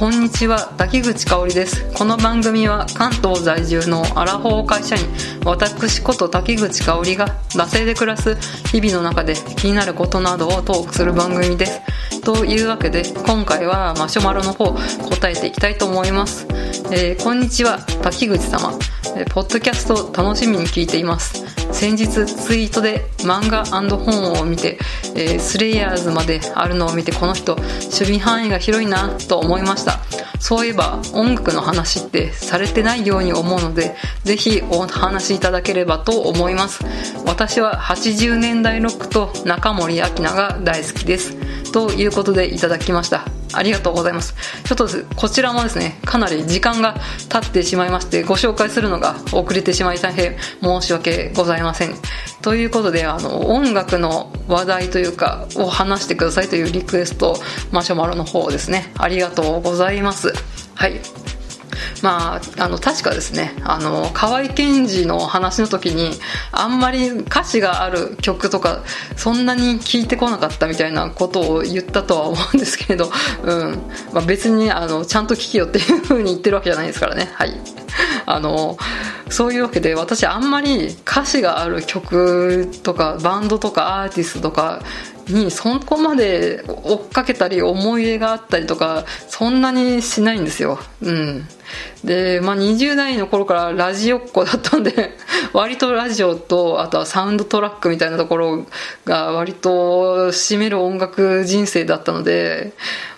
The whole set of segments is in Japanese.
こんにちは滝口香織です。この番組は関東在住のアラフォー会社員私こと滝口香織が惰性で暮らす日々の中で気になることなどをトークする番組です。というわけで今回はマシュマロの方答えていきたいと思います、えー、こんにちは滝口様。えポッドキャスト楽しみに聞いています。先日ツイートで漫画本を見て、えー、スレイヤーズまであるのを見てこの人守備範囲が広いなと思いました。そういえば音楽の話ってされてないように思うのでぜひお話しいただければと思います。私は80年代ロックと中森明菜が大好きです。ということでいただきました。ありがとうございます。ちょっとこちらもですね、かなり時間が経ってしまいまして、ご紹介するのが遅れてしまい大変申し訳ございません。ということで、あの、音楽の話題というか、を話してくださいというリクエスト、マシュマロの方ですね。ありがとうございます。はい。まあ、あの確かですね。あの河合健二の話の時にあんまり歌詞がある曲とかそんなに聞いてこなかったみたいなことを言ったとは思うんですけれど、うん。まあ、別にあのちゃんと聴けよっていう風に言ってるわけじゃないですからね。はい。あのそういうわけで私あんまり歌詞がある曲とかバンドとかアーティストとかにそこまで追っかけたり思い入れがあったりとかそんなにしないんですよ。うん。で、まあ、20代の頃からラジオっ子だったんで 割とラジオとあとはサウンドトラックみたいなところが割と占める音楽人生だったので、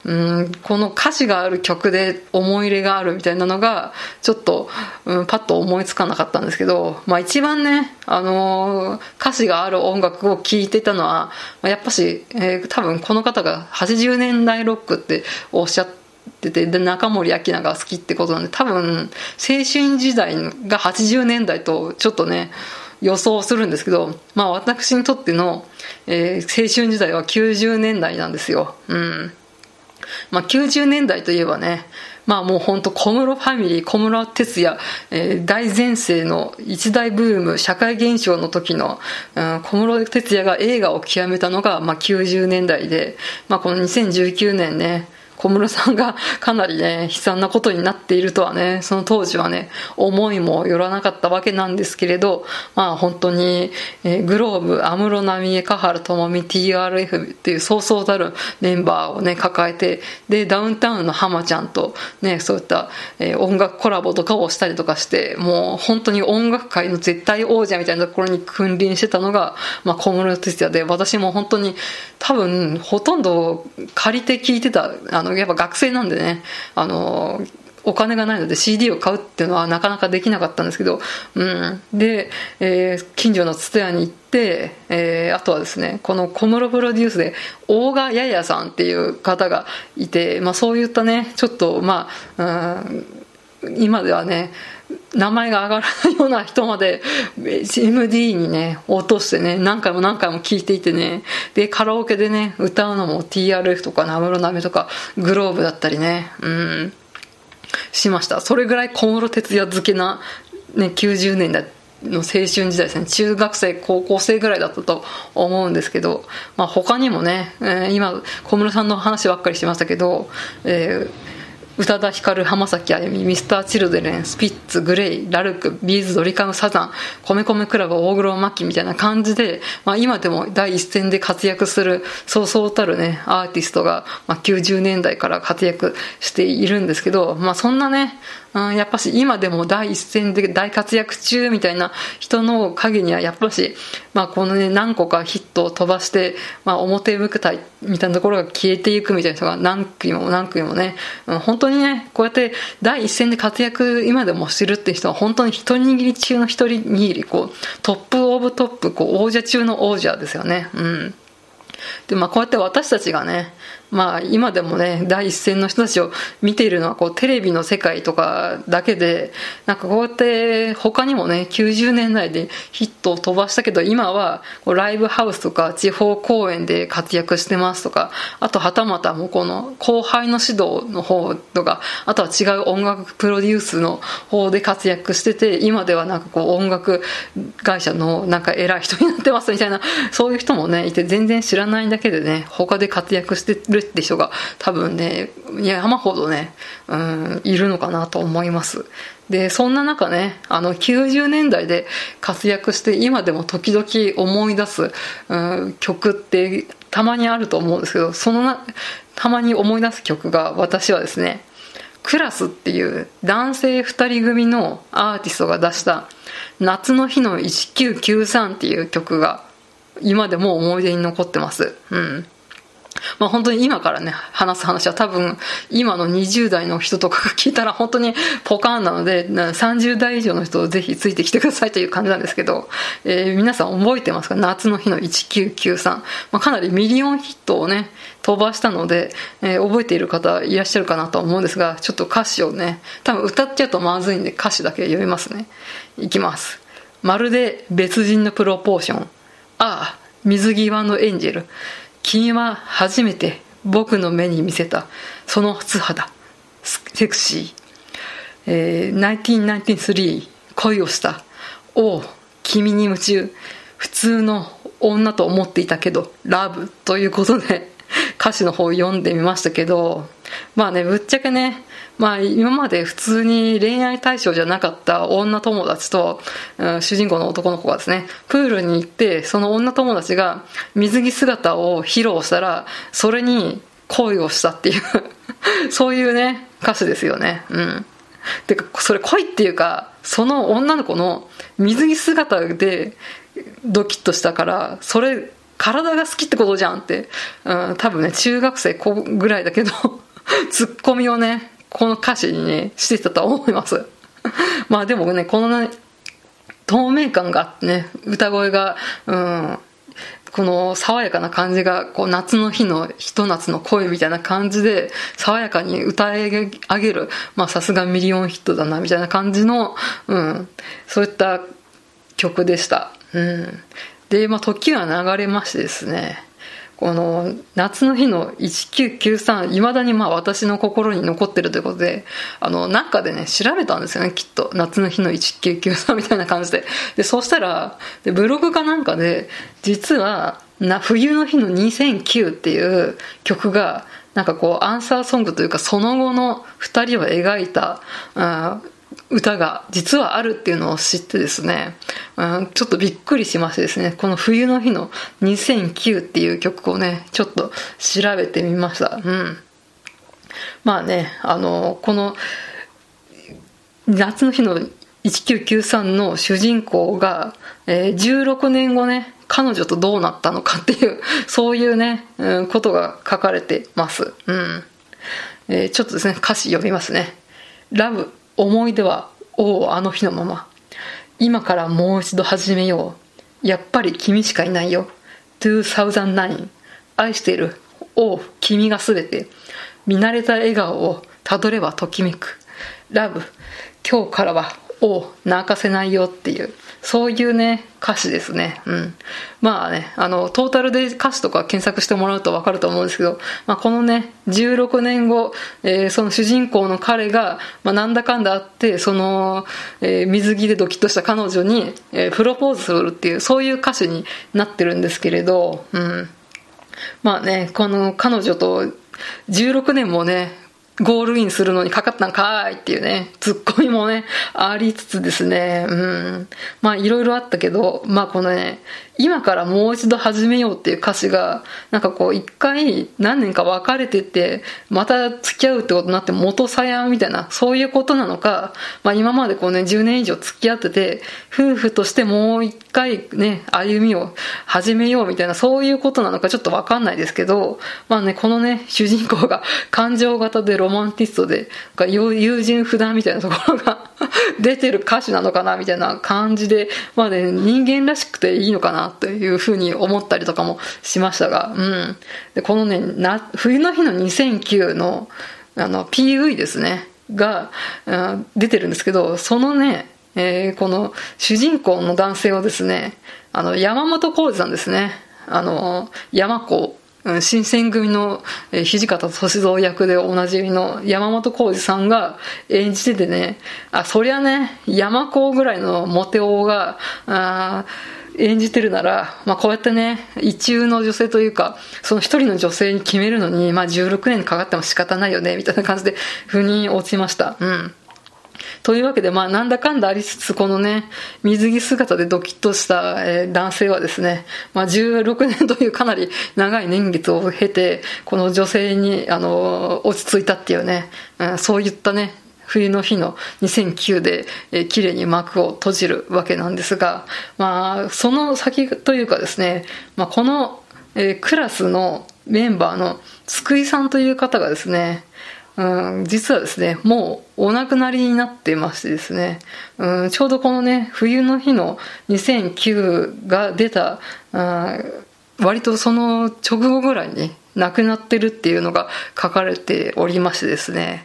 うん、この歌詞がある曲で思い入れがあるみたいなのがちょっと、うん、パッと思いつかなかったんですけど、まあ、一番ね、あのー、歌詞がある音楽を聴いてたのはやっぱし、えー、多分この方が80年代ロックっておっしゃっててで中森明菜が好きってことなんで多分青春時代が80年代とちょっとね予想するんですけど、まあ、私にとっての、えー、青春時代は90年代なんですよ。うんまあ、90年代といえばね、まあもう本当小室ファミリー、小室哲哉、えー、大前世の一大ブーム、社会現象の時の、うん、小室哲哉が映画を極めたのが、まあ90年代で、まあこの2019年ね、小室さんがかなりね、悲惨なことになっているとはね、その当時はね、思いもよらなかったわけなんですけれど、まあ本当に、えー、グローブ、安室奈美恵、香原朋美、TRF っていうそうそうたるメンバーをね、抱えて、で、ダウンタウンの浜ちゃんとね、そういった、えー、音楽コラボとかをしたりとかして、もう本当に音楽界の絶対王者みたいなところに君臨してたのが、まあ小室哲哉で、私も本当に多分ほとんど借りて聞いてた、あの、やっぱ学生なんでね、あの、お金がないので CD を買うっていうのはなかなかできなかったんですけど、うん。で、えー、近所の蔦屋に行って、えー、あとはですね、この小室プロデュースで、大賀ややさんっていう方がいて、まあそういったね、ちょっと、まあ、うん、今ではね、名前が上がらないような人まで MD にね、落としてね、何回も何回も聴いていてね、で、カラオケでね、歌うのも TRF とかナムロナメとかグローブだったりね、うん、しました。それぐらい小室哲哉漬けな、ね、90年代の青春時代ですね。中学生、高校生ぐらいだったと思うんですけど、まあ他にもね、えー、今、小室さんの話ばっかりしましたけど、えー宇多田ヒカル浜崎あゆみミスターチルドレンスピッツグレイラルクビーズドリカムサザン米米クラブ大黒摩季みたいな感じで、まあ、今でも第一線で活躍するそうそうたるねアーティストが、まあ、90年代から活躍しているんですけど、まあ、そんなねうん、やっぱし今でも第一線で大活躍中みたいな人の陰にはやっぱし、まあ、このね何個かヒットを飛ばして、まあ、表舞台みたいなところが消えていくみたいな人が何組も何組もね、うん、本当にねこうやって第一線で活躍今でもしてるっていう人は本当に一握り中の一人握りこうトップオブトップこう王者中の王者ですよね。うん。でまあこうやって私たちがねまあ今でもね、第一線の人たちを見ているのはこうテレビの世界とかだけで、なんかこうやって他にもね、90年代でヒットを飛ばしたけど、今はこうライブハウスとか地方公演で活躍してますとか、あとはたまたもうこの後輩の指導の方とか、あとは違う音楽プロデュースの方で活躍してて、今ではなんかこう音楽会社のなんか偉い人になってますみたいな、そういう人もね、いて全然知らないだけでね、他で活躍してるって人が多分ね山ほどね、うん、いるのかなと思いますでそんな中ねあの90年代で活躍して今でも時々思い出す、うん、曲ってたまにあると思うんですけどそのなたまに思い出す曲が私はですねクラスっていう男性2人組のアーティストが出した夏の日の1993っていう曲が今でも思い出に残ってます。うん。まあ本当に今からね、話す話は多分今の20代の人とかが聞いたら本当にポカーンなので、30代以上の人をぜひついてきてくださいという感じなんですけど、えー、皆さん覚えてますか？夏の日の1993。まあかなりミリオンヒットをね、飛ばしたので、えー、覚えている方いらっしゃるかなと思うんですが、ちょっと歌詞をね、多分歌っちゃうとまずいんで歌詞だけ読みますね。いきます。まるで別人のプロポーション。ああ、水際のエンジェル。君は初めて僕の目に見せた。その素肌。セクシー、えー、1993恋をした。おお君に夢中。普通の女と思っていたけどラブということで歌詞の方を読んでみましたけど。まあねぶっちゃけねまあ、今まで普通に恋愛対象じゃなかった女友達と、うん、主人公の男の子がですね、プールに行って、その女友達が水着姿を披露したら、それに恋をしたっていう そういうね、歌詞ですよね。うん。てか、それ恋っていうか、その女の子の水着姿でドキッとしたから、それ、体が好きってことじゃんって、うん、多分ね、中学生ぐらいだけど ツッコミをね、この歌詞にね、してたと思います。まあでもね、このね、透明感があってね、歌声が、うん、この爽やかな感じが、こう夏の日のひと夏の恋みたいな感じで、爽やかに歌い上げる、まあさすがミリオンヒットだな、みたいな感じの、うん、そういった曲でした。うん。で、まあ時は流れましてですね、この夏の日の1993、いまだにまあ私の心に残ってるということで、あの、なんかでね、調べたんですよね、きっと。夏の日の1993みたいな感じで。で、そしたら、でブログかなんかで、実は、な冬の日の2009っていう曲が、なんかこう、アンサーソングというか、その後の2人を描いた、歌が実はあるっていうのを知ってですね、うん、ちょっとびっくりしましてですね、この冬の日の2009っていう曲をね、ちょっと調べてみました。うん。まあね、あの、この夏の日の1993の主人公が、えー、16年後ね、彼女とどうなったのかっていう、そういうね、うん、ことが書かれてます。うん。えー、ちょっとですね、歌詞読みますね。ラブ思い出は、おお、あの日のまま。今からもう一度始めよう。やっぱり君しかいないよ。2009愛している。おお、君がすべて。見慣れた笑顔をたどればときめく。ラブ、今日からは、おお、泣かせないよっていう。そういうね、歌詞ですね。うん。まあね、あの、トータルで歌詞とか検索してもらうとわかると思うんですけど、まあこのね、16年後、えー、その主人公の彼が、まあなんだかんだあって、その、えー、水着でドキッとした彼女に、えー、プロポーズするっていう、そういう歌詞になってるんですけれど、うん。まあね、この彼女と16年もね、ゴールインするのにかかったんかーいっていうね、ツッコミもね、ありつつですね、うん。まあいろいろあったけど、まあこのね、今からもう一度始めようっていう歌詞が、なんかこう一回何年か別れてて、また付き合うってことになって元さやみたいな、そういうことなのか、まあ今までこうね、10年以上付き合ってて、夫婦としてもう一回ね、歩みを始めようみたいな、そういうことなのかちょっとわかんないですけど、まあね、このね、主人公が感情型でロマンティストで、友人不断みたいなところが 出てる歌詞なのかなみたいな感じで、まあね、人間らしくていいのかなというふうに思ったりとかもしましたが、うん。で、このね、な冬の日の2009の、あの、PV ですね、が、うん、出てるんですけど、そのね、えー、この主人公の男性をですね、あの、山本浩二さんですね。あの、山子新選組の土方歳三役でおなじみの山本浩二さんが演じててね、あ、そりゃね、山子ぐらいのモテ男が、あ演じてるなら、まあ、こうやってね、一中の女性というか、その一人の女性に決めるのに、まあ、16年かかっても仕方ないよね、みたいな感じで、腑に落ちました。うん。というわけで、まあ、なんだかんだありつつ、このね、水着姿でドキッとした、えー、男性はですね、まあ、16年というかなり長い年月を経て、この女性に、あの、落ち着いたっていうね、うん、そういったね、冬の日の2009で、えー、綺麗に幕を閉じるわけなんですが、まあ、その先というかですね、まあ、この、えー、クラスのメンバーの津久井さんという方がですね、うん、実はですね、もうお亡くなりになってましてですね、うん、ちょうどこのね、冬の日の2009が出た、うん、割とその直後ぐらいに亡くなってるっていうのが書かれておりましてですね、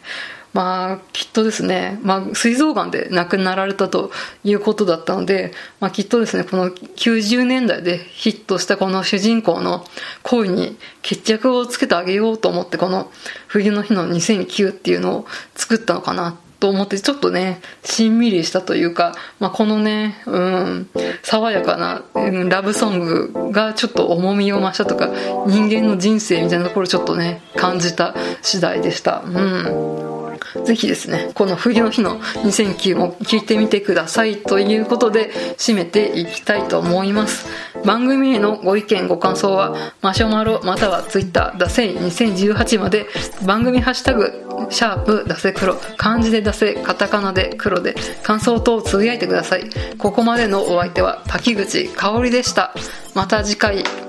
まあ、きっとですね、まあ、膵臓がんで亡くなられたということだったので、まあ、きっとですね、この90年代でヒットしたこの主人公の恋に決着をつけてあげようと思って、この冬の日の2009っていうのを作ったのかなと思って、ちょっとね、しんみりしたというか、まあ、このね、うん、爽やかな、うん、ラブソングがちょっと重みを増したとか、人間の人生みたいなところをちょっとね、感じた次第でした。うん。ぜひですね、この冬の日の2009も聞いてみてくださいということで締めていきたいと思います。番組へのご意見ご感想はマシュマロまたはツイッターダセイ2018まで番組ハッシュタグシャープダセ黒漢字でダセカタカナで黒で感想等をつぶやいてください。ここまでのお相手は滝口香織でした。また次回。